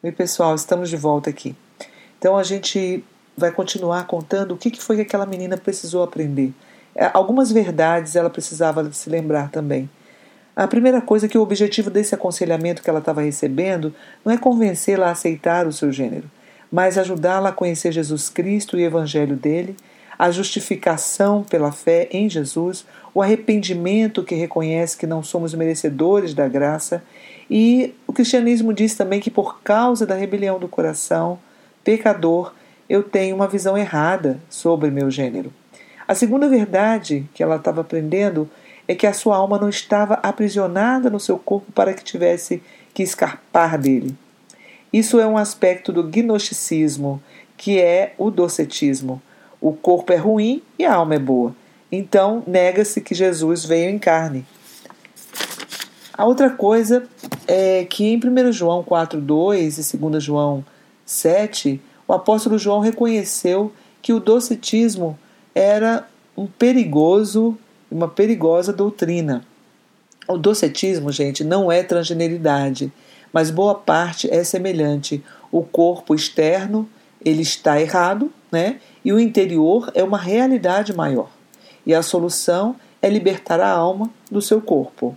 Oi, pessoal, estamos de volta aqui. Então a gente vai continuar contando o que foi que aquela menina precisou aprender. É, algumas verdades ela precisava se lembrar também. A primeira coisa é que o objetivo desse aconselhamento que ela estava recebendo não é convencê-la a aceitar o seu gênero, mas ajudá-la a conhecer Jesus Cristo e o Evangelho dele, a justificação pela fé em Jesus, o arrependimento que reconhece que não somos merecedores da graça e o cristianismo diz também que por causa da rebelião do coração pecador, eu tenho uma visão errada sobre meu gênero. A segunda verdade que ela estava aprendendo é que a sua alma não estava aprisionada no seu corpo para que tivesse que escapar dele. Isso é um aspecto do gnosticismo, que é o docetismo. O corpo é ruim e a alma é boa. Então, nega-se que Jesus veio em carne. A outra coisa é que em 1 João 4,2 e 2 João 7, o apóstolo João reconheceu que o docetismo era um perigoso, uma perigosa doutrina. O docetismo, gente, não é transgeneridade, mas boa parte é semelhante. O corpo externo, ele está errado, né? E o interior é uma realidade maior. E a solução é libertar a alma do seu corpo.